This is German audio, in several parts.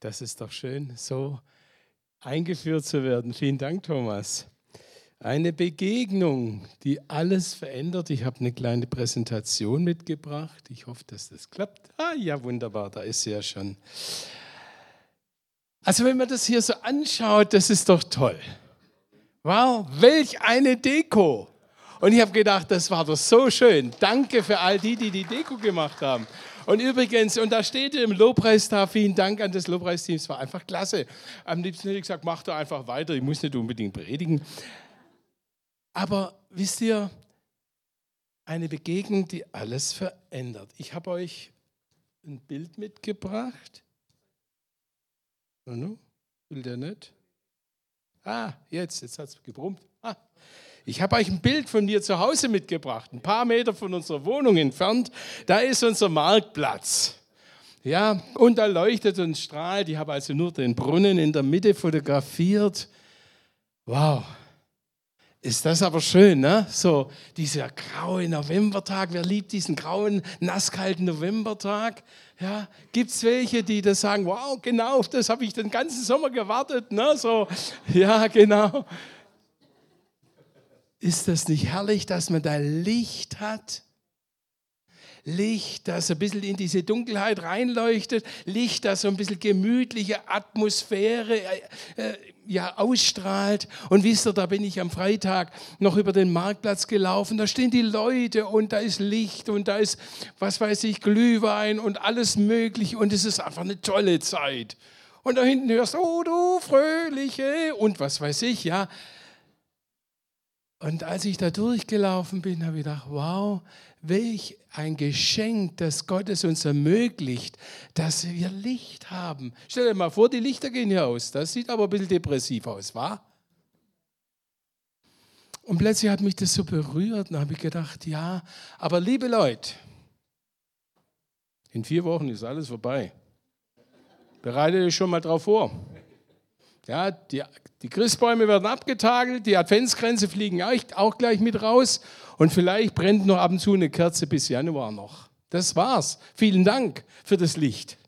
Das ist doch schön, so eingeführt zu werden. Vielen Dank, Thomas. Eine Begegnung, die alles verändert. Ich habe eine kleine Präsentation mitgebracht. Ich hoffe, dass das klappt. Ah ja, wunderbar, da ist sie ja schon. Also wenn man das hier so anschaut, das ist doch toll. Wow, welch eine Deko. Und ich habe gedacht, das war doch so schön. Danke für all die, die die Deko gemacht haben. Und übrigens, und da steht im Lobpreistag, vielen Dank an das Lobpreisteam, es war einfach klasse. Am liebsten hätte ich gesagt, mach doch einfach weiter, ich muss nicht unbedingt predigen. Aber wisst ihr, eine Begegnung, die alles verändert. Ich habe euch ein Bild mitgebracht. Will der nicht? Ah, jetzt, jetzt hat es gebrummt. Ah. Ich habe euch ein Bild von mir zu Hause mitgebracht, ein paar Meter von unserer Wohnung entfernt. Da ist unser Marktplatz. Ja, und da leuchtet und strahlt. Ich habe also nur den Brunnen in der Mitte fotografiert. Wow, ist das aber schön, ne? So dieser graue Novembertag. Wer liebt diesen grauen, nasskalten Novembertag? Ja, gibt es welche, die das sagen, wow, genau, auf das habe ich den ganzen Sommer gewartet, ne? So, ja, genau. Ist das nicht herrlich, dass man da Licht hat? Licht, das ein bisschen in diese Dunkelheit reinleuchtet, Licht, das so ein bisschen gemütliche Atmosphäre äh, äh, ja, ausstrahlt. Und wisst ihr, da bin ich am Freitag noch über den Marktplatz gelaufen, da stehen die Leute und da ist Licht und da ist, was weiß ich, Glühwein und alles Mögliche und es ist einfach eine tolle Zeit. Und da hinten hörst du, oh du Fröhliche und was weiß ich, ja. Und als ich da durchgelaufen bin, habe ich gedacht, wow, welch ein Geschenk, das Gott es uns ermöglicht, dass wir Licht haben. Stell dir mal vor, die Lichter gehen hier aus. Das sieht aber ein bisschen depressiv aus, wa? Und plötzlich hat mich das so berührt und habe ich gedacht, ja, aber liebe Leute, in vier Wochen ist alles vorbei. Bereitet euch schon mal drauf vor. Ja, die, die Christbäume werden abgetagelt, die Adventsgrenze fliegen auch gleich mit raus und vielleicht brennt noch ab und zu eine Kerze bis Januar noch. Das war's. Vielen Dank für das Licht.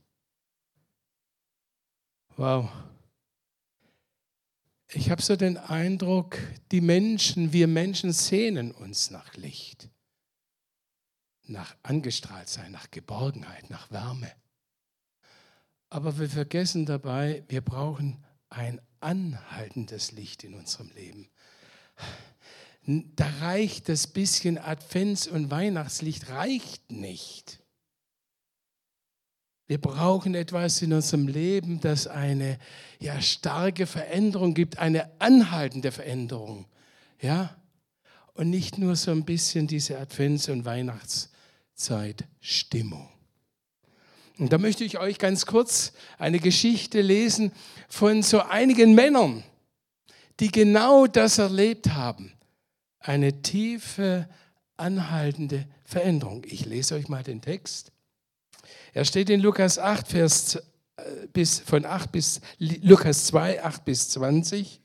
Wow. Ich habe so den Eindruck, die Menschen, wir Menschen sehnen uns nach Licht, nach Angestrahltsein, nach Geborgenheit, nach Wärme. Aber wir vergessen dabei, wir brauchen ein anhaltendes Licht in unserem Leben. Da reicht das bisschen Advents- und Weihnachtslicht reicht nicht. Wir brauchen etwas in unserem Leben, das eine ja, starke Veränderung gibt, eine anhaltende Veränderung. Ja? Und nicht nur so ein bisschen diese Advents- und Weihnachtszeit Stimmung. Und da möchte ich euch ganz kurz eine Geschichte lesen von so einigen Männern, die genau das erlebt haben. Eine tiefe, anhaltende Veränderung. Ich lese euch mal den Text. Er steht in Lukas 8, Vers äh, bis, von 8 bis Lukas 2, 8 bis 20.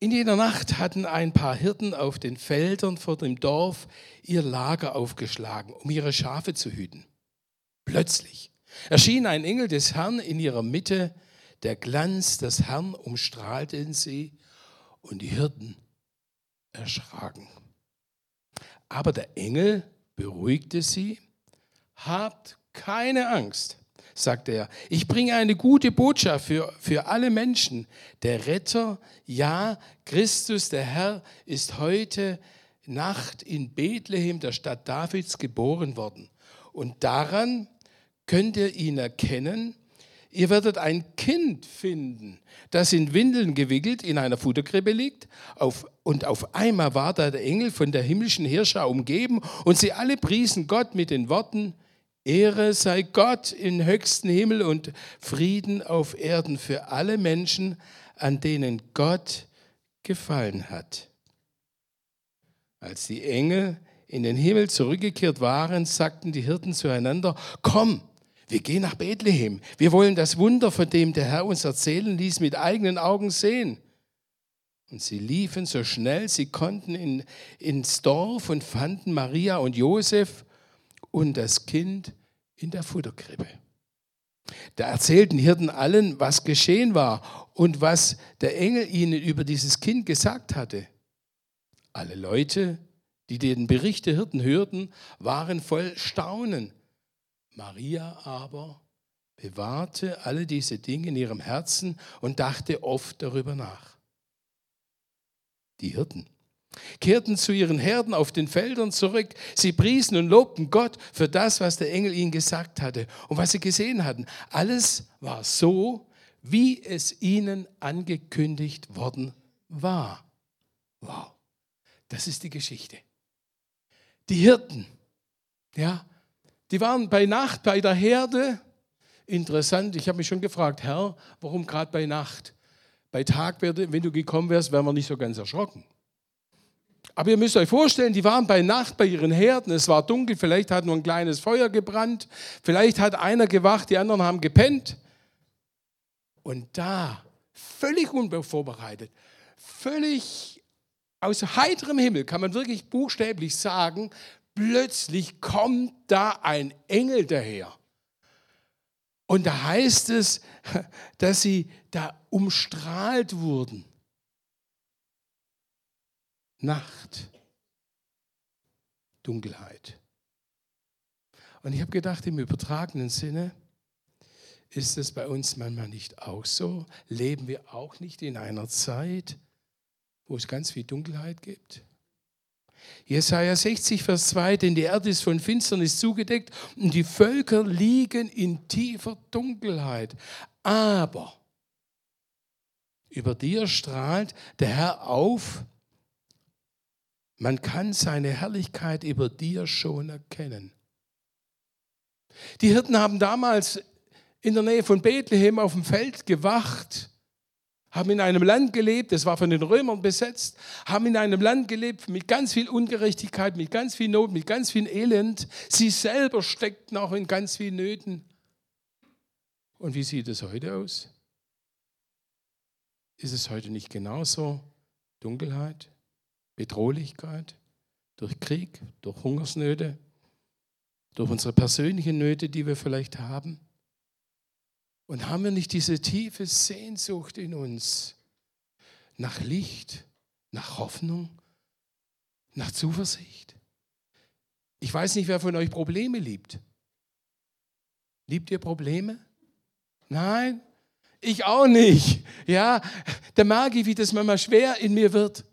In jener Nacht hatten ein paar Hirten auf den Feldern vor dem Dorf ihr Lager aufgeschlagen, um ihre Schafe zu hüten. Plötzlich erschien ein Engel des Herrn in ihrer Mitte, der Glanz des Herrn umstrahlte sie und die Hirten erschraken. Aber der Engel beruhigte sie. Habt keine Angst, sagte er. Ich bringe eine gute Botschaft für, für alle Menschen. Der Retter, ja, Christus, der Herr, ist heute Nacht in Bethlehem, der Stadt Davids, geboren worden. Und daran könnt ihr ihn erkennen. Ihr werdet ein Kind finden, das in Windeln gewickelt in einer Futterkrippe liegt. Auf, und auf einmal war da der Engel von der himmlischen Hirschschar umgeben und sie alle priesen Gott mit den Worten, Ehre sei Gott im höchsten Himmel und Frieden auf Erden für alle Menschen, an denen Gott gefallen hat. Als die Engel in den Himmel zurückgekehrt waren, sagten die Hirten zueinander, komm, wir gehen nach Bethlehem. Wir wollen das Wunder, von dem der Herr uns erzählen ließ, mit eigenen Augen sehen. Und sie liefen so schnell sie konnten in, ins Dorf und fanden Maria und Josef und das Kind in der Futterkrippe. Da erzählten Hirten allen, was geschehen war und was der Engel ihnen über dieses Kind gesagt hatte. Alle Leute, die den Bericht der Hirten hörten, waren voll Staunen. Maria aber bewahrte alle diese Dinge in ihrem Herzen und dachte oft darüber nach. Die Hirten kehrten zu ihren Herden auf den Feldern zurück. Sie priesen und lobten Gott für das, was der Engel ihnen gesagt hatte und was sie gesehen hatten. Alles war so, wie es ihnen angekündigt worden war. Wow, das ist die Geschichte. Die Hirten, ja, die waren bei Nacht bei der Herde. Interessant, ich habe mich schon gefragt, Herr, warum gerade bei Nacht? Bei Tag, wenn du gekommen wärst, wären wir nicht so ganz erschrocken. Aber ihr müsst euch vorstellen, die waren bei Nacht bei ihren Herden, es war dunkel, vielleicht hat nur ein kleines Feuer gebrannt, vielleicht hat einer gewacht, die anderen haben gepennt. Und da, völlig unvorbereitet, völlig aus heiterem Himmel, kann man wirklich buchstäblich sagen, plötzlich kommt da ein Engel daher. Und da heißt es, dass sie da umstrahlt wurden. Nacht, Dunkelheit. Und ich habe gedacht, im übertragenen Sinne, ist es bei uns manchmal nicht auch so? Leben wir auch nicht in einer Zeit, wo es ganz viel Dunkelheit gibt? Jesaja 60, Vers 2, denn die Erde ist von Finsternis zugedeckt und die Völker liegen in tiefer Dunkelheit. Aber über dir strahlt der Herr auf man kann seine Herrlichkeit über dir schon erkennen. Die Hirten haben damals in der Nähe von Bethlehem auf dem Feld gewacht, haben in einem Land gelebt, das war von den Römern besetzt, haben in einem Land gelebt mit ganz viel Ungerechtigkeit, mit ganz viel Not, mit ganz viel Elend. Sie selber steckten auch in ganz vielen Nöten. Und wie sieht es heute aus? Ist es heute nicht genauso? Dunkelheit? Bedrohlichkeit, durch Krieg, durch Hungersnöte, durch unsere persönlichen Nöte, die wir vielleicht haben? Und haben wir nicht diese tiefe Sehnsucht in uns nach Licht, nach Hoffnung, nach Zuversicht? Ich weiß nicht, wer von euch Probleme liebt. Liebt ihr Probleme? Nein, ich auch nicht. Ja, da mag ich, wie das manchmal schwer in mir wird.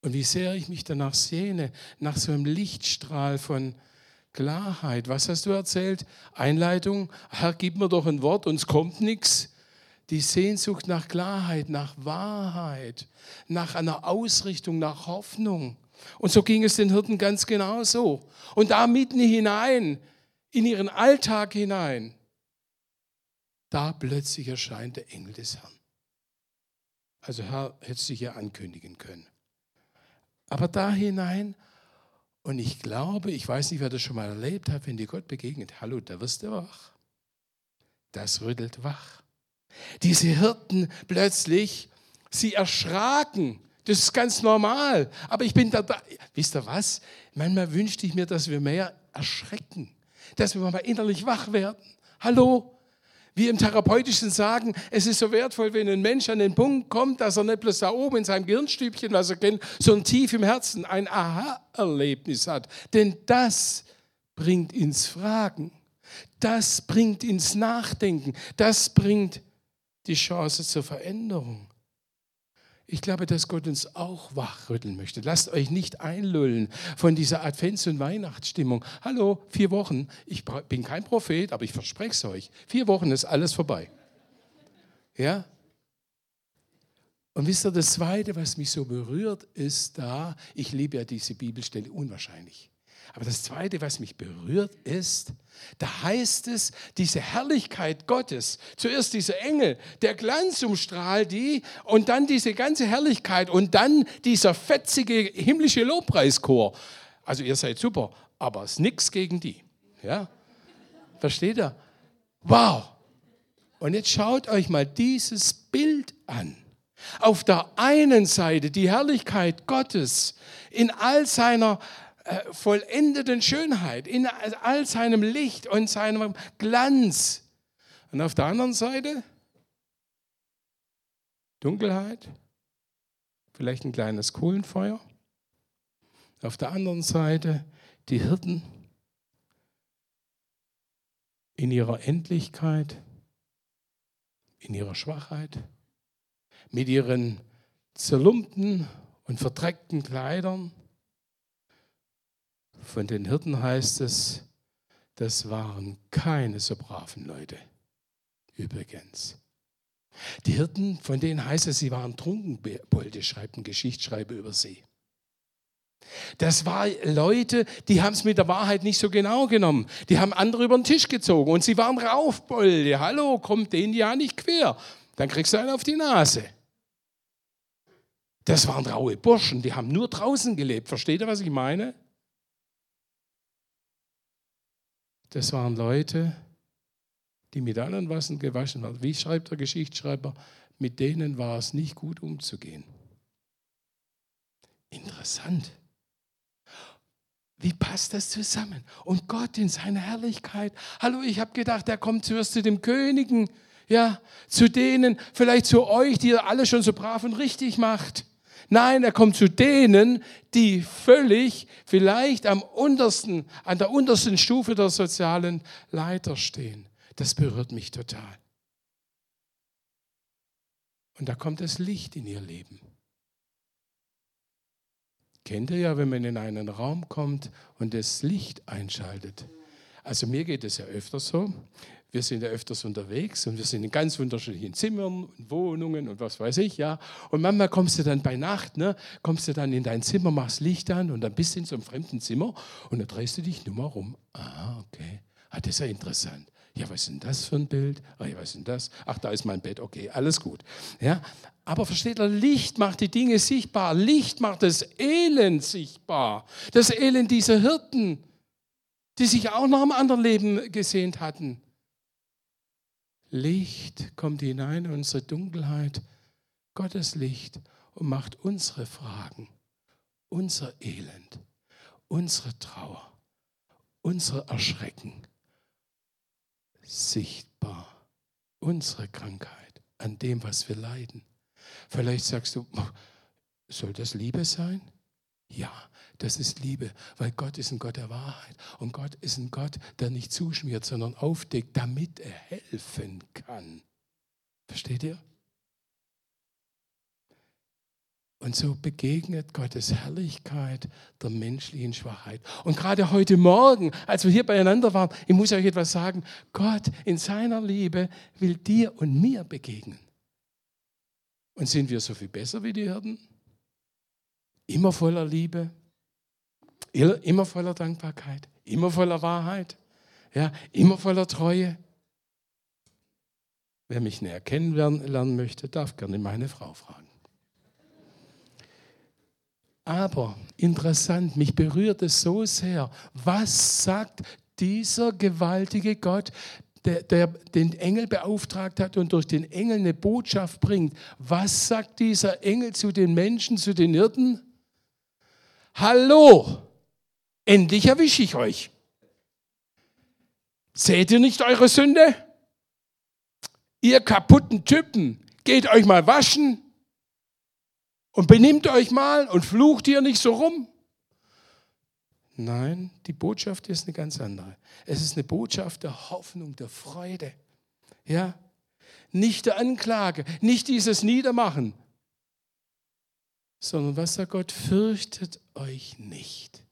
Und wie sehr ich mich danach sehne, nach so einem Lichtstrahl von Klarheit. Was hast du erzählt? Einleitung, Herr, gib mir doch ein Wort, uns kommt nichts. Die Sehnsucht nach Klarheit, nach Wahrheit, nach einer Ausrichtung, nach Hoffnung. Und so ging es den Hirten ganz genauso. Und da mitten hinein, in ihren Alltag hinein, da plötzlich erscheint der Engel des Herrn. Also Herr, hättest du hier ankündigen können. Aber da hinein, und ich glaube, ich weiß nicht, wer das schon mal erlebt hat, wenn dir Gott begegnet, hallo, da wirst du wach. Das rüttelt wach. Diese Hirten plötzlich, sie erschraken. Das ist ganz normal. Aber ich bin da, da. Wisst ihr was? Manchmal wünschte ich mir, dass wir mehr erschrecken. Dass wir mal innerlich wach werden. Hallo? Wie im Therapeutischen sagen, es ist so wertvoll, wenn ein Mensch an den Punkt kommt, dass er nicht bloß da oben in seinem Gehirnstübchen, was er kennt, sondern tief im Herzen ein Aha-Erlebnis hat. Denn das bringt ins Fragen, das bringt ins Nachdenken, das bringt die Chance zur Veränderung. Ich glaube, dass Gott uns auch wachrütteln möchte. Lasst euch nicht einlullen von dieser Advents- und Weihnachtsstimmung. Hallo, vier Wochen. Ich bin kein Prophet, aber ich verspreche es euch. Vier Wochen ist alles vorbei. Ja? Und wisst ihr, das Zweite, was mich so berührt, ist da, ich liebe ja diese Bibelstelle unwahrscheinlich. Aber das Zweite, was mich berührt, ist, da heißt es, diese Herrlichkeit Gottes, zuerst dieser Engel, der Glanz umstrahlt die und dann diese ganze Herrlichkeit und dann dieser fetzige himmlische Lobpreischor. Also ihr seid super, aber es ist nichts gegen die. Ja? Versteht ihr? Wow! Und jetzt schaut euch mal dieses Bild an. Auf der einen Seite die Herrlichkeit Gottes in all seiner vollendeten Schönheit, in all seinem Licht und seinem Glanz. Und auf der anderen Seite Dunkelheit, vielleicht ein kleines Kohlenfeuer. Auf der anderen Seite die Hirten in ihrer Endlichkeit, in ihrer Schwachheit, mit ihren zerlumpten und verdreckten Kleidern. Von den Hirten heißt es, das waren keine so braven Leute. Übrigens. Die Hirten, von denen heißt es, sie waren Trunkenbolde, schreibt ein Geschichtsschreiber über sie. Das waren Leute, die haben es mit der Wahrheit nicht so genau genommen. Die haben andere über den Tisch gezogen und sie waren Raufbolde. Hallo, kommt denen ja nicht quer. Dann kriegst du einen auf die Nase. Das waren raue Burschen, die haben nur draußen gelebt. Versteht ihr, was ich meine? Das waren Leute, die mit allen Wassern gewaschen waren. Wie schreibt der Geschichtsschreiber? Mit denen war es nicht gut umzugehen. Interessant. Wie passt das zusammen? Und Gott in seiner Herrlichkeit. Hallo, ich habe gedacht, er kommt zuerst zu den Königen, ja, zu denen, vielleicht zu euch, die ihr alle schon so brav und richtig macht. Nein, er kommt zu denen, die völlig vielleicht am untersten, an der untersten Stufe der sozialen Leiter stehen. Das berührt mich total. Und da kommt das Licht in ihr Leben. Kennt ihr ja, wenn man in einen Raum kommt und das Licht einschaltet. Also mir geht es ja öfters so. Wir sind ja öfters unterwegs und wir sind in ganz unterschiedlichen Zimmern und Wohnungen und was weiß ich, ja. Und manchmal kommst du dann bei Nacht, ne, kommst du dann in dein Zimmer, machst Licht an und dann bist du in so einem fremden Zimmer und dann drehst du dich nur mal rum. Ah, okay. Ah, das ist ja interessant. Ja, was ist denn das für ein Bild? Ah, ja, was ist denn das? Ach, da ist mein Bett. Okay, alles gut. Ja, aber versteht ihr, Licht macht die Dinge sichtbar. Licht macht das Elend sichtbar. Das Elend dieser Hirten, die sich auch noch im anderen Leben gesehnt hatten. Licht kommt hinein in unsere Dunkelheit, Gottes Licht und macht unsere Fragen, unser Elend, unsere Trauer, unser Erschrecken sichtbar. Unsere Krankheit an dem, was wir leiden. Vielleicht sagst du, soll das Liebe sein? Ja, das ist Liebe, weil Gott ist ein Gott der Wahrheit. Und Gott ist ein Gott, der nicht zuschmiert, sondern aufdeckt, damit er helfen kann. Versteht ihr? Und so begegnet Gottes Herrlichkeit der menschlichen Schwachheit. Und gerade heute Morgen, als wir hier beieinander waren, ich muss euch etwas sagen, Gott in seiner Liebe will dir und mir begegnen. Und sind wir so viel besser wie die Hirten? Immer voller Liebe, immer voller Dankbarkeit, immer voller Wahrheit, ja, immer voller Treue. Wer mich näher kennenlernen möchte, darf gerne meine Frau fragen. Aber interessant, mich berührt es so sehr. Was sagt dieser gewaltige Gott, der, der, den Engel beauftragt hat und durch den Engel eine Botschaft bringt? Was sagt dieser Engel zu den Menschen, zu den Hirten? Hallo, endlich erwische ich euch. Seht ihr nicht eure Sünde? Ihr kaputten Typen, geht euch mal waschen und benimmt euch mal und flucht hier nicht so rum. Nein, die Botschaft ist eine ganz andere. Es ist eine Botschaft der Hoffnung, der Freude. Ja? Nicht der Anklage, nicht dieses Niedermachen, sondern was sagt Gott? Fürchtet euch nicht.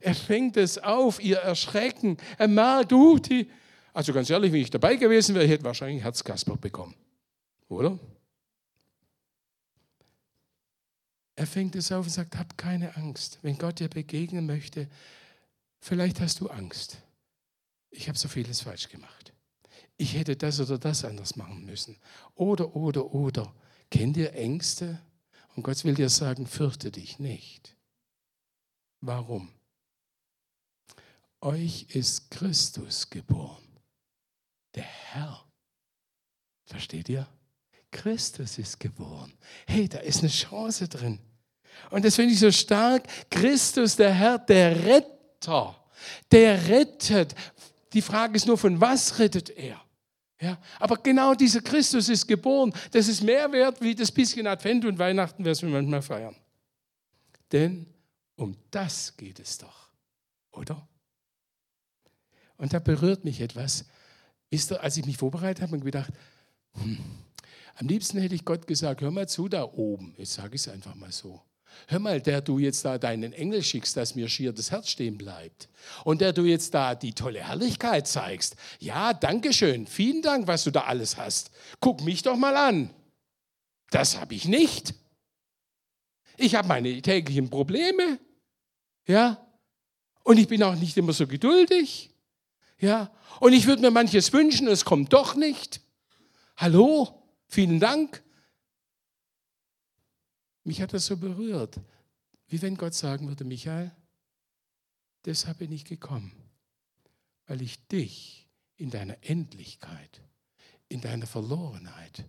Er fängt es auf, ihr Erschrecken. Er merkt, uh, die. Also ganz ehrlich, wenn ich dabei gewesen wäre, hätte ich wahrscheinlich Herzkasper bekommen. Oder? Er fängt es auf und sagt, hab keine Angst. Wenn Gott dir begegnen möchte, vielleicht hast du Angst. Ich habe so vieles falsch gemacht. Ich hätte das oder das anders machen müssen. Oder, oder, oder. Kennt ihr Ängste? Und Gott will dir sagen, fürchte dich nicht. Warum? Euch ist Christus geboren, der Herr. Versteht ihr? Christus ist geboren. Hey, da ist eine Chance drin. Und das finde ich so stark. Christus, der Herr, der Retter, der rettet. Die Frage ist nur, von was rettet er? Ja, aber genau dieser Christus ist geboren. Das ist mehr wert wie das bisschen Advent und Weihnachten, was wir manchmal feiern. Denn um das geht es doch, oder? Und da berührt mich etwas. Wisst ihr, als ich mich vorbereitet habe, ich gedacht, hm, am liebsten hätte ich Gott gesagt, hör mal zu da oben. Jetzt sage ich es einfach mal so. Hör mal, der du jetzt da deinen Engel schickst, dass mir schier das Herz stehen bleibt. Und der du jetzt da die tolle Herrlichkeit zeigst. Ja, danke schön. Vielen Dank, was du da alles hast. Guck mich doch mal an. Das habe ich nicht. Ich habe meine täglichen Probleme. Ja. Und ich bin auch nicht immer so geduldig. Ja. Und ich würde mir manches wünschen, es kommt doch nicht. Hallo? Vielen Dank. Mich hat das so berührt, wie wenn Gott sagen würde, Michael, deshalb bin ich gekommen, weil ich dich in deiner Endlichkeit, in deiner Verlorenheit,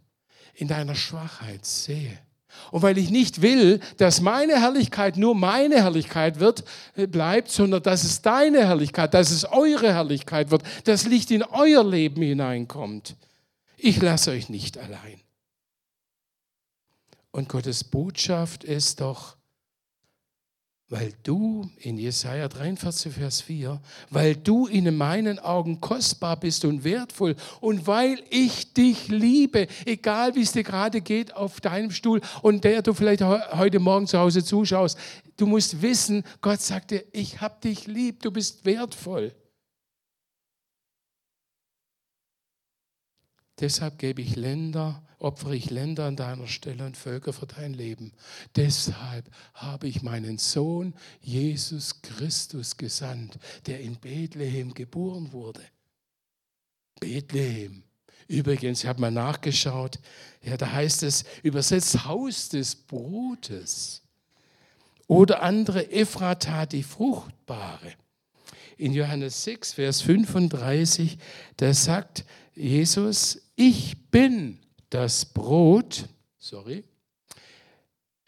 in deiner Schwachheit sehe. Und weil ich nicht will, dass meine Herrlichkeit nur meine Herrlichkeit wird, äh, bleibt, sondern dass es deine Herrlichkeit, dass es eure Herrlichkeit wird, das Licht in euer Leben hineinkommt. Ich lasse euch nicht allein. Und Gottes Botschaft ist doch, weil du in Jesaja 43, Vers 4, weil du in meinen Augen kostbar bist und wertvoll und weil ich dich liebe, egal wie es dir gerade geht auf deinem Stuhl und der du vielleicht heute Morgen zu Hause zuschaust, du musst wissen, Gott sagt dir, ich habe dich lieb, du bist wertvoll. Deshalb gebe ich Länder, opfere ich Länder an deiner Stelle und Völker für dein Leben. Deshalb habe ich meinen Sohn Jesus Christus gesandt, der in Bethlehem geboren wurde. Bethlehem. Übrigens, ich habe mal nachgeschaut, ja, da heißt es übersetzt Haus des Brotes. Oder andere Ephrata, die Fruchtbare. In Johannes 6, Vers 35, da sagt Jesus, ich bin das Brot, sorry,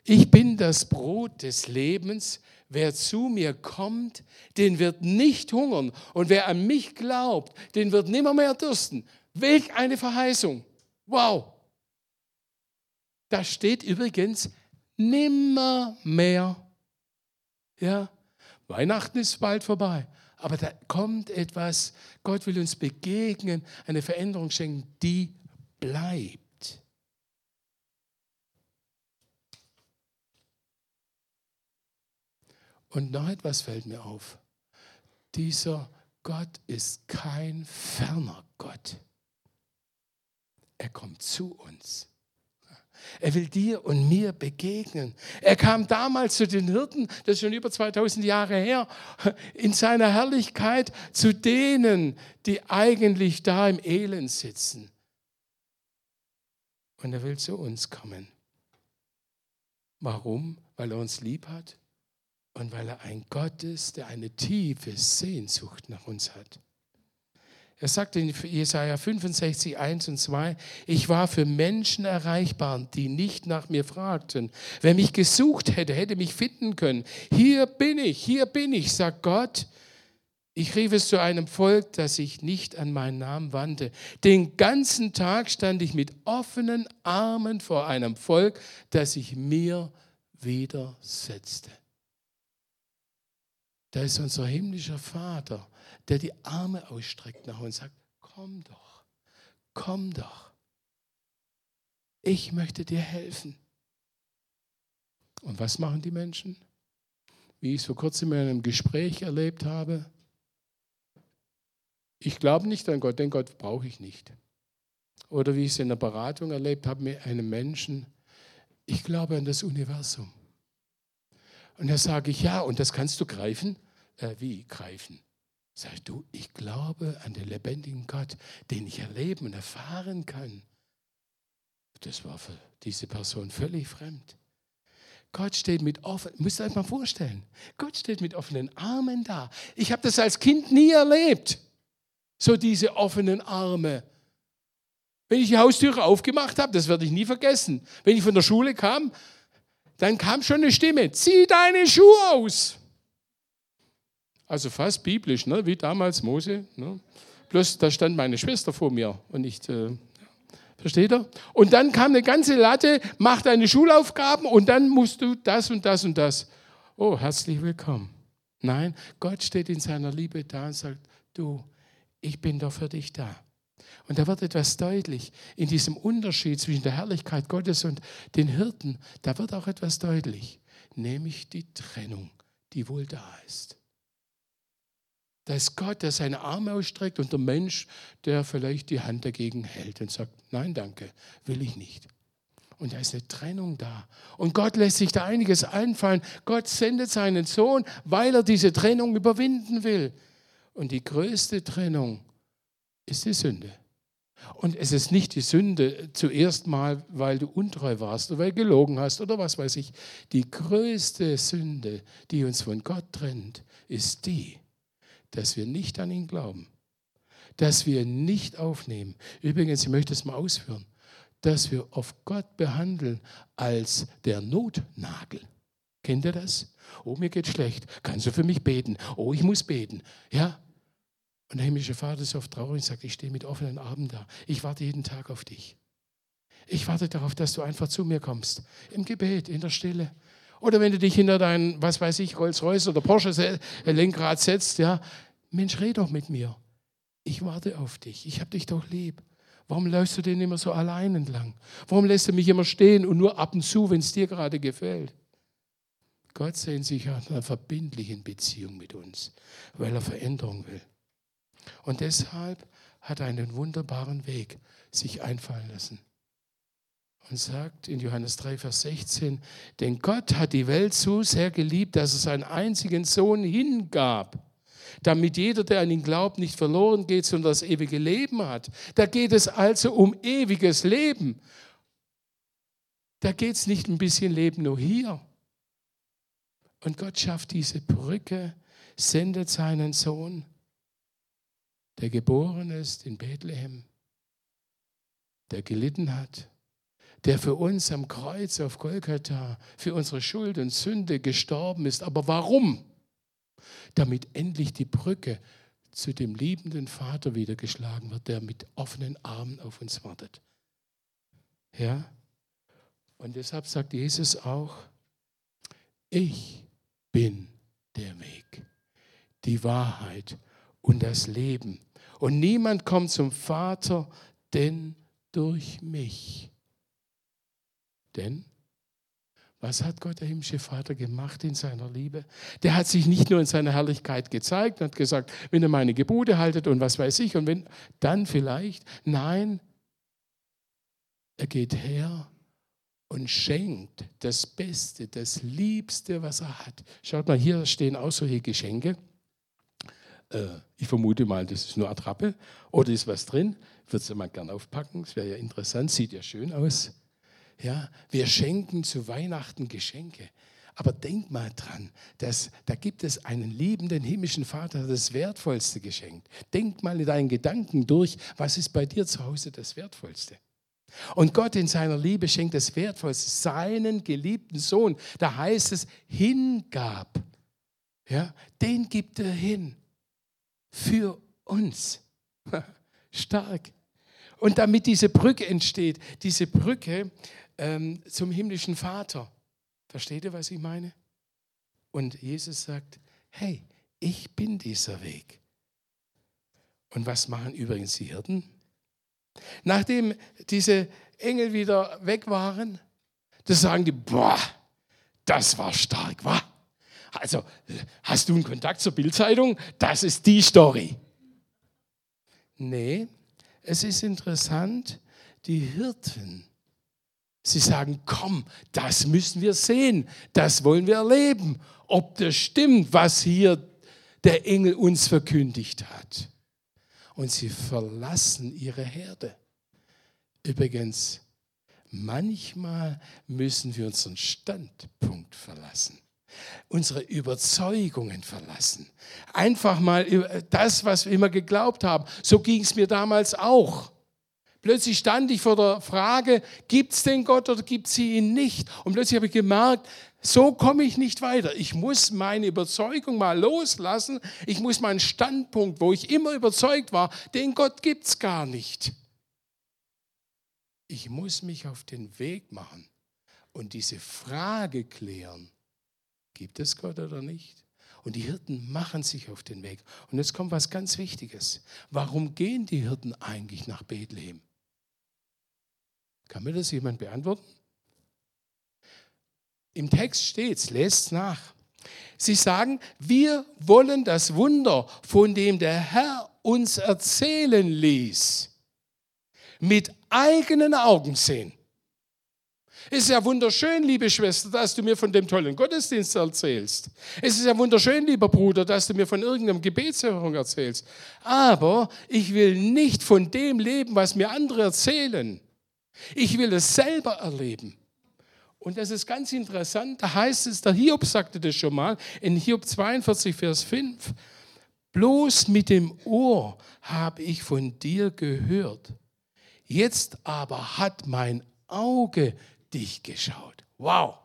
ich bin das Brot des Lebens. Wer zu mir kommt, den wird nicht hungern. Und wer an mich glaubt, den wird nimmer mehr dürsten. Welch eine Verheißung. Wow. Da steht übrigens nimmer mehr. Ja, Weihnachten ist bald vorbei. Aber da kommt etwas, Gott will uns begegnen, eine Veränderung schenken, die bleibt. Und noch etwas fällt mir auf. Dieser Gott ist kein ferner Gott. Er kommt zu uns. Er will dir und mir begegnen. Er kam damals zu den Hirten, das ist schon über 2000 Jahre her, in seiner Herrlichkeit zu denen, die eigentlich da im Elend sitzen. Und er will zu uns kommen. Warum? Weil er uns lieb hat und weil er ein Gott ist, der eine tiefe Sehnsucht nach uns hat. Er sagt in Jesaja 65, 1 und 2, ich war für Menschen erreichbar, die nicht nach mir fragten. Wer mich gesucht hätte, hätte mich finden können. Hier bin ich, hier bin ich, sagt Gott. Ich rief es zu einem Volk, das sich nicht an meinen Namen wandte. Den ganzen Tag stand ich mit offenen Armen vor einem Volk, das sich mir widersetzte. Da ist unser himmlischer Vater der die Arme ausstreckt nach uns und sagt, komm doch, komm doch. Ich möchte dir helfen. Und was machen die Menschen? Wie ich es vor kurzem in einem Gespräch erlebt habe. Ich glaube nicht an Gott, denn Gott brauche ich nicht. Oder wie ich es in der Beratung erlebt habe mit einem Menschen, ich glaube an das Universum. Und da sage ich, ja, und das kannst du greifen? Äh, wie greifen? Sag du, ich glaube an den lebendigen Gott, den ich erleben und erfahren kann. Das war für diese Person völlig fremd. Gott steht mit offenen, müsst ihr euch mal vorstellen, Gott steht mit offenen Armen da. Ich habe das als Kind nie erlebt, so diese offenen Arme. Wenn ich die Haustüre aufgemacht habe, das werde ich nie vergessen. Wenn ich von der Schule kam, dann kam schon eine Stimme, zieh deine Schuhe aus. Also fast biblisch, ne? wie damals Mose. Ne? Bloß da stand meine Schwester vor mir und nicht, äh, versteht ihr? Und dann kam eine ganze Latte, mach deine Schulaufgaben und dann musst du das und das und das. Oh, herzlich willkommen. Nein, Gott steht in seiner Liebe da und sagt, du, ich bin doch für dich da. Und da wird etwas deutlich. In diesem Unterschied zwischen der Herrlichkeit Gottes und den Hirten, da wird auch etwas deutlich. Nämlich die Trennung, die wohl da ist. Da ist Gott, der seine Arme ausstreckt und der Mensch, der vielleicht die Hand dagegen hält und sagt, nein, danke, will ich nicht. Und da ist eine Trennung da. Und Gott lässt sich da einiges einfallen. Gott sendet seinen Sohn, weil er diese Trennung überwinden will. Und die größte Trennung ist die Sünde. Und es ist nicht die Sünde zuerst mal, weil du untreu warst oder weil du gelogen hast oder was weiß ich. Die größte Sünde, die uns von Gott trennt, ist die, dass wir nicht an ihn glauben, dass wir nicht aufnehmen. Übrigens, ich möchte es mal ausführen, dass wir auf Gott behandeln als der Notnagel. Kennt ihr das? Oh, mir geht schlecht. Kannst du für mich beten? Oh, ich muss beten. Ja, und der himmlische Vater ist oft traurig und sagt, ich stehe mit offenen Armen da. Ich warte jeden Tag auf dich. Ich warte darauf, dass du einfach zu mir kommst. Im Gebet, in der Stille. Oder wenn du dich hinter dein, was weiß ich, Rolls-Royce oder Porsche Lenkrad setzt, ja. Mensch, red doch mit mir. Ich warte auf dich. Ich habe dich doch lieb. Warum läufst du denn immer so allein entlang? Warum lässt du mich immer stehen und nur ab und zu, wenn es dir gerade gefällt? Gott sehnt sich nach einer verbindlichen Beziehung mit uns, weil er Veränderung will. Und deshalb hat er einen wunderbaren Weg sich einfallen lassen. Und sagt in Johannes 3, Vers 16, denn Gott hat die Welt so sehr geliebt, dass er seinen einzigen Sohn hingab, damit jeder, der an ihn glaubt, nicht verloren geht, sondern das ewige Leben hat. Da geht es also um ewiges Leben. Da geht es nicht ein bisschen Leben nur hier. Und Gott schafft diese Brücke, sendet seinen Sohn der geboren ist in Bethlehem, der gelitten hat, der für uns am Kreuz auf Golgatha für unsere Schuld und Sünde gestorben ist. Aber warum? Damit endlich die Brücke zu dem liebenden Vater wieder geschlagen wird, der mit offenen Armen auf uns wartet. Ja? Und deshalb sagt Jesus auch, ich bin der Weg, die Wahrheit und das Leben. Und niemand kommt zum Vater, denn durch mich. Denn was hat Gott, der himmlische Vater, gemacht in seiner Liebe? Der hat sich nicht nur in seiner Herrlichkeit gezeigt und hat gesagt, wenn ihr meine Gebote haltet und was weiß ich, und wenn, dann vielleicht. Nein, er geht her und schenkt das Beste, das Liebste, was er hat. Schaut mal, hier stehen auch solche Geschenke. Äh, ich vermute mal, das ist nur Attrappe oder ist was drin. Würde es mal gern aufpacken, das wäre ja interessant, sieht ja schön aus. Ja, wir schenken zu Weihnachten Geschenke. Aber denk mal dran, dass, da gibt es einen liebenden himmlischen Vater, der das Wertvollste geschenkt. Denk mal in deinen Gedanken durch, was ist bei dir zu Hause das Wertvollste? Und Gott in seiner Liebe schenkt das Wertvollste, seinen geliebten Sohn. Da heißt es, hingab. Ja, den gibt er hin für uns. Stark. Und damit diese Brücke entsteht, diese Brücke ähm, zum himmlischen Vater. Versteht ihr, was ich meine? Und Jesus sagt, hey, ich bin dieser Weg. Und was machen übrigens die Hirten? Nachdem diese Engel wieder weg waren, da sagen die, boah, das war stark, wa? Also, hast du einen Kontakt zur Bildzeitung? Das ist die Story. Nee, es ist interessant, die Hirten, sie sagen, komm, das müssen wir sehen, das wollen wir erleben, ob das stimmt, was hier der Engel uns verkündigt hat. Und sie verlassen ihre Herde. Übrigens, manchmal müssen wir unseren Standpunkt verlassen unsere Überzeugungen verlassen. Einfach mal das, was wir immer geglaubt haben. So ging es mir damals auch. Plötzlich stand ich vor der Frage, gibt es den Gott oder gibt es ihn nicht? Und plötzlich habe ich gemerkt, so komme ich nicht weiter. Ich muss meine Überzeugung mal loslassen. Ich muss meinen Standpunkt, wo ich immer überzeugt war, den Gott gibt es gar nicht. Ich muss mich auf den Weg machen und diese Frage klären, gibt es Gott oder nicht? Und die Hirten machen sich auf den Weg. Und jetzt kommt was ganz Wichtiges. Warum gehen die Hirten eigentlich nach Bethlehem? Kann mir das jemand beantworten? Im Text steht es, lest nach. Sie sagen, wir wollen das Wunder, von dem der Herr uns erzählen ließ, mit eigenen Augen sehen. Es ist ja wunderschön, liebe Schwester, dass du mir von dem tollen Gottesdienst erzählst. Es ist ja wunderschön, lieber Bruder, dass du mir von irgendeinem Gebetserhörung erzählst. Aber ich will nicht von dem leben, was mir andere erzählen. Ich will es selber erleben. Und das ist ganz interessant. Da heißt es, der Hiob sagte das schon mal, in Hiob 42, Vers 5. Bloß mit dem Ohr habe ich von dir gehört. Jetzt aber hat mein Auge dich geschaut. Wow.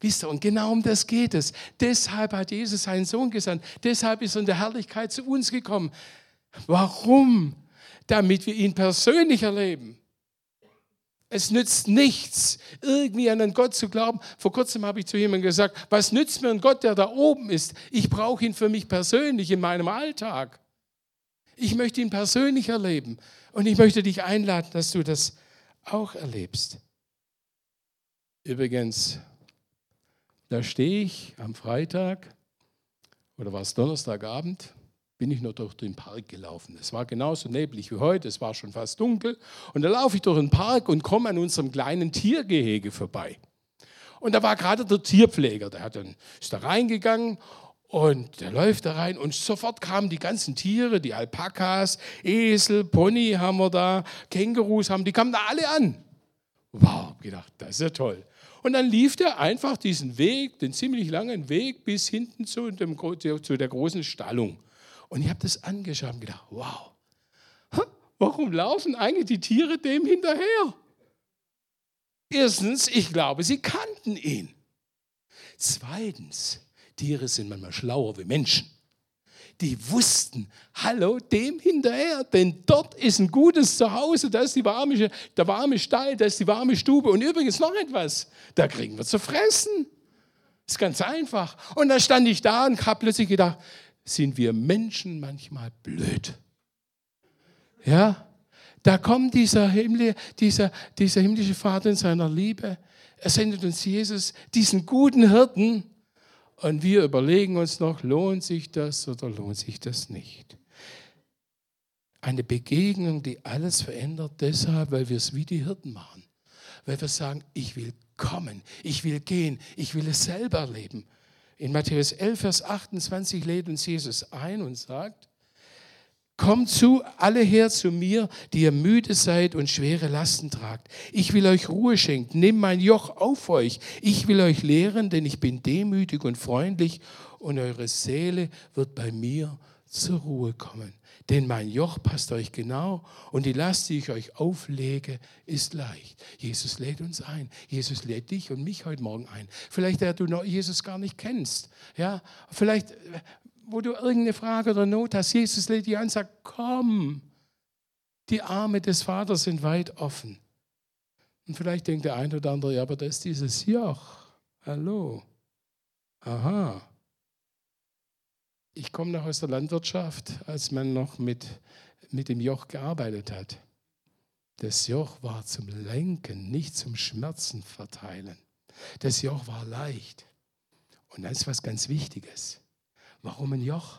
Wisst ihr, und genau um das geht es. Deshalb hat Jesus seinen Sohn gesandt. Deshalb ist er in der Herrlichkeit zu uns gekommen. Warum? Damit wir ihn persönlich erleben. Es nützt nichts, irgendwie an einen Gott zu glauben. Vor kurzem habe ich zu jemandem gesagt, was nützt mir ein Gott, der da oben ist? Ich brauche ihn für mich persönlich in meinem Alltag. Ich möchte ihn persönlich erleben. Und ich möchte dich einladen, dass du das auch erlebst. Übrigens, da stehe ich am Freitag, oder war es Donnerstagabend, bin ich noch durch den Park gelaufen. Es war genauso neblig wie heute, es war schon fast dunkel. Und da laufe ich durch den Park und komme an unserem kleinen Tiergehege vorbei. Und da war gerade der Tierpfleger, der hat dann, ist da reingegangen und der läuft da rein und sofort kamen die ganzen Tiere, die Alpakas, Esel, Pony haben wir da, Kängurus haben, die kamen da alle an. Wow, gedacht, das ist ja toll. Und dann lief der einfach diesen Weg, den ziemlich langen Weg bis hinten zu, dem, zu der großen Stallung. Und ich habe das angeschaut und gedacht, wow, warum laufen eigentlich die Tiere dem hinterher? Erstens, ich glaube, sie kannten ihn. Zweitens, Tiere sind manchmal schlauer wie Menschen. Die wussten, hallo, dem hinterher, denn dort ist ein gutes Zuhause, da ist die warme, der warme Stall, da ist die warme Stube. Und übrigens noch etwas, da kriegen wir zu fressen. Ist ganz einfach. Und da stand ich da und habe plötzlich gedacht, sind wir Menschen manchmal blöd. Ja, da kommt dieser, Himmel, dieser, dieser himmlische Vater in seiner Liebe. Er sendet uns Jesus, diesen guten Hirten. Und wir überlegen uns noch, lohnt sich das oder lohnt sich das nicht? Eine Begegnung, die alles verändert, deshalb, weil wir es wie die Hirten machen. Weil wir sagen, ich will kommen, ich will gehen, ich will es selber erleben. In Matthäus 11, Vers 28 lädt uns Jesus ein und sagt, Kommt zu, alle her zu mir, die ihr müde seid und schwere Lasten tragt. Ich will euch Ruhe schenken. Nehmt mein Joch auf euch. Ich will euch lehren, denn ich bin demütig und freundlich und eure Seele wird bei mir zur Ruhe kommen. Denn mein Joch passt euch genau und die Last, die ich euch auflege, ist leicht. Jesus lädt uns ein. Jesus lädt dich und mich heute Morgen ein. Vielleicht, der du noch Jesus gar nicht kennst. Ja, vielleicht, wo du irgendeine Frage oder Not hast. Jesus lädt dich ein und sagt, komm. Die Arme des Vaters sind weit offen. Und vielleicht denkt der eine oder andere, ja, aber da ist dieses Joch. Hallo. Aha. Ich komme noch aus der Landwirtschaft, als man noch mit, mit dem Joch gearbeitet hat. Das Joch war zum Lenken, nicht zum Schmerzen verteilen. Das Joch war leicht. Und das ist was ganz Wichtiges. Warum ein Joch?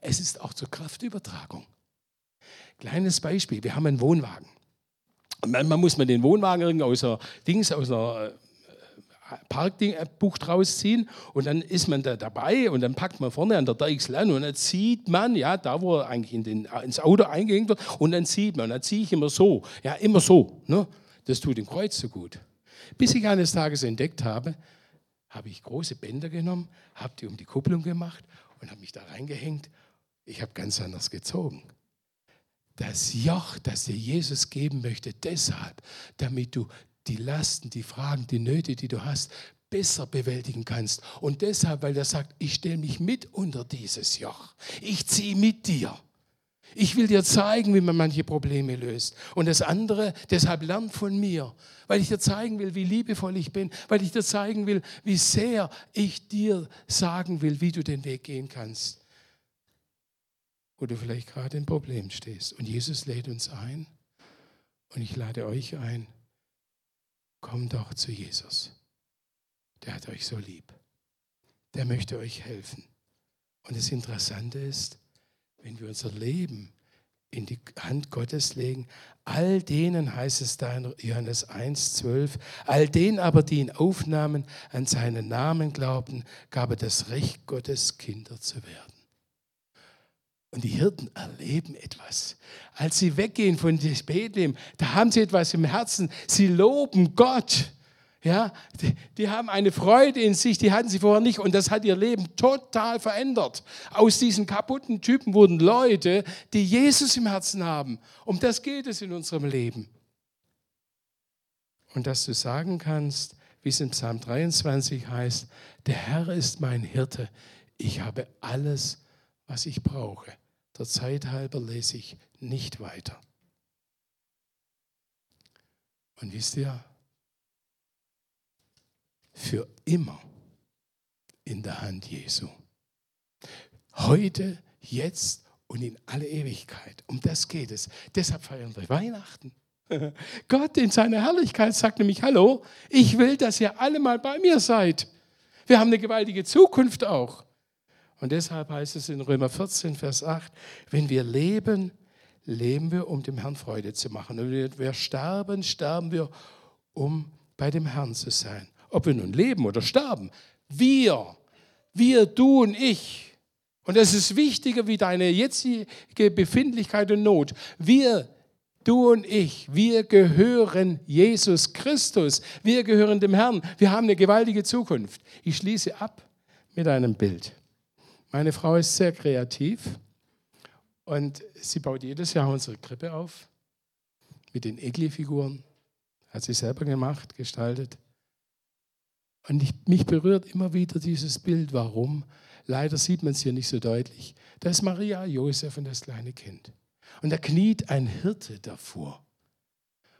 Es ist auch zur Kraftübertragung. Kleines Beispiel: Wir haben einen Wohnwagen. Manchmal muss man den Wohnwagen irgendwie aus einer Dings, aus einer Parkbuch rausziehen und dann ist man da dabei und dann packt man vorne an der Deichsel an und dann sieht man, ja, da wo er eigentlich in den, ins Auto eingehängt wird und dann sieht man, dann ziehe ich immer so, ja, immer so. Ne? Das tut dem Kreuz so gut. Bis ich eines Tages entdeckt habe, habe ich große Bänder genommen, habe die um die Kupplung gemacht und habe mich da reingehängt. Ich habe ganz anders gezogen. das Joch, das dir Jesus geben möchte, deshalb, damit du die Lasten, die Fragen, die Nöte, die du hast, besser bewältigen kannst. Und deshalb, weil er sagt, ich stelle mich mit unter dieses Joch. Ich ziehe mit dir. Ich will dir zeigen, wie man manche Probleme löst. Und das andere, deshalb lern von mir, weil ich dir zeigen will, wie liebevoll ich bin, weil ich dir zeigen will, wie sehr ich dir sagen will, wie du den Weg gehen kannst. Wo du vielleicht gerade im Problem stehst. Und Jesus lädt uns ein und ich lade euch ein, komm doch zu Jesus. Der hat euch so lieb. Der möchte euch helfen. Und das Interessante ist, wenn wir unser Leben in die Hand Gottes legen, all denen heißt es da in Johannes 1, 12, all denen aber, die ihn aufnahmen, an seinen Namen glaubten, gab er das Recht Gottes, Kinder zu werden. Und die Hirten erleben etwas. Als sie weggehen von Bethlehem, da haben sie etwas im Herzen. Sie loben Gott. Ja, die, die, haben eine Freude in sich, die hatten sie vorher nicht und das hat ihr Leben total verändert. Aus diesen kaputten Typen wurden Leute, die Jesus im Herzen haben. Um das geht es in unserem Leben. Und dass du sagen kannst, wie es in Psalm 23 heißt, der Herr ist mein Hirte, ich habe alles, was ich brauche. Der Zeit halber lese ich nicht weiter. Und wisst ihr, für immer in der Hand Jesu. Heute, jetzt und in alle Ewigkeit. Um das geht es. Deshalb feiern wir Weihnachten. Gott in seiner Herrlichkeit sagt nämlich, hallo, ich will, dass ihr alle mal bei mir seid. Wir haben eine gewaltige Zukunft auch. Und deshalb heißt es in Römer 14, Vers 8, wenn wir leben, leben wir, um dem Herrn Freude zu machen. Und wenn wir sterben, sterben wir, um bei dem Herrn zu sein ob wir nun leben oder sterben. Wir, wir, du und ich. Und das ist wichtiger wie deine jetzige Befindlichkeit und Not. Wir, du und ich, wir gehören Jesus Christus. Wir gehören dem Herrn. Wir haben eine gewaltige Zukunft. Ich schließe ab mit einem Bild. Meine Frau ist sehr kreativ und sie baut jedes Jahr unsere Krippe auf mit den Egli-Figuren. Hat sie selber gemacht, gestaltet. Und ich, mich berührt immer wieder dieses Bild. Warum? Leider sieht man es hier nicht so deutlich. Da ist Maria, Josef und das kleine Kind. Und da kniet ein Hirte davor.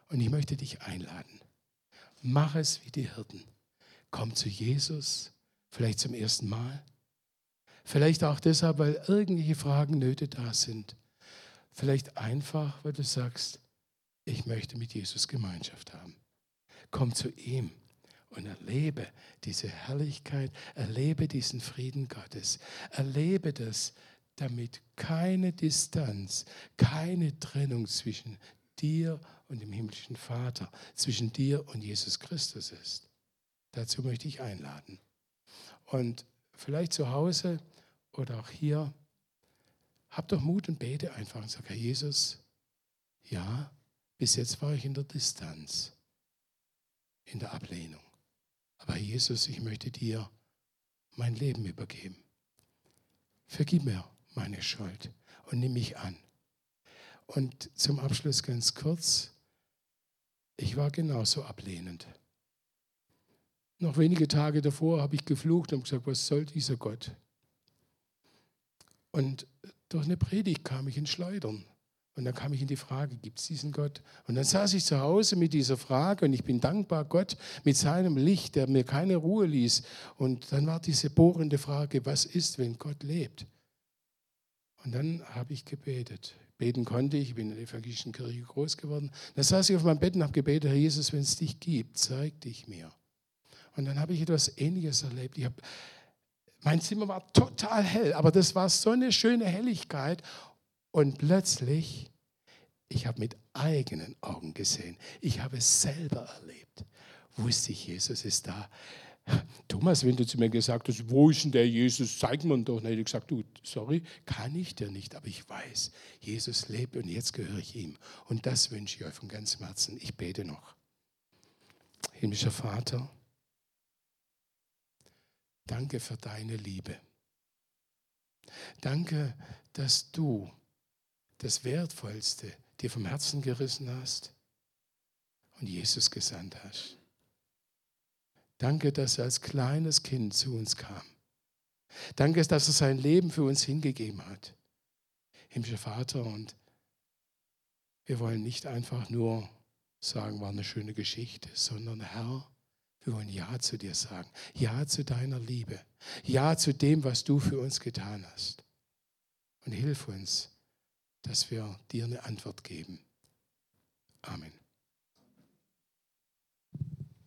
Und ich möchte dich einladen. Mach es wie die Hirten. Komm zu Jesus, vielleicht zum ersten Mal. Vielleicht auch deshalb, weil irgendwelche Fragen, Nöte da sind. Vielleicht einfach, weil du sagst, ich möchte mit Jesus Gemeinschaft haben. Komm zu ihm und erlebe diese Herrlichkeit, erlebe diesen Frieden Gottes, erlebe das, damit keine Distanz, keine Trennung zwischen dir und dem himmlischen Vater, zwischen dir und Jesus Christus ist. Dazu möchte ich einladen. Und vielleicht zu Hause oder auch hier, hab doch Mut und bete einfach und sag, Herr Jesus, ja, bis jetzt war ich in der Distanz, in der Ablehnung. Aber Jesus, ich möchte dir mein Leben übergeben. Vergib mir meine Schuld und nimm mich an. Und zum Abschluss ganz kurz, ich war genauso ablehnend. Noch wenige Tage davor habe ich geflucht und gesagt, was soll dieser Gott? Und durch eine Predigt kam ich in Schleudern. Und dann kam ich in die Frage, gibt es diesen Gott? Und dann saß ich zu Hause mit dieser Frage und ich bin dankbar Gott mit seinem Licht, der mir keine Ruhe ließ. Und dann war diese bohrende Frage, was ist, wenn Gott lebt? Und dann habe ich gebetet. Beten konnte ich, ich bin in der evangelischen Kirche groß geworden. Dann saß ich auf meinem Bett und habe gebetet, Herr Jesus, wenn es dich gibt, zeig dich mir. Und dann habe ich etwas Ähnliches erlebt. Ich habe, mein Zimmer war total hell, aber das war so eine schöne Helligkeit. Und plötzlich, ich habe mit eigenen Augen gesehen, ich habe es selber erlebt, wusste ich, Jesus ist da. Thomas, wenn du zu mir gesagt hast, wo ist denn der Jesus, zeig mir doch. Dann hätte ich gesagt, du, sorry, kann ich dir nicht, aber ich weiß, Jesus lebt und jetzt gehöre ich ihm. Und das wünsche ich euch von ganzem Herzen. Ich bete noch. Himmlischer Vater, danke für deine Liebe. Danke, dass du das Wertvollste dir vom Herzen gerissen hast und Jesus gesandt hast. Danke, dass er als kleines Kind zu uns kam. Danke, dass er sein Leben für uns hingegeben hat. Himmlischer Vater, und wir wollen nicht einfach nur sagen, war eine schöne Geschichte, sondern Herr, wir wollen Ja zu dir sagen. Ja zu deiner Liebe. Ja zu dem, was du für uns getan hast. Und hilf uns, dass wir dir eine Antwort geben. Amen.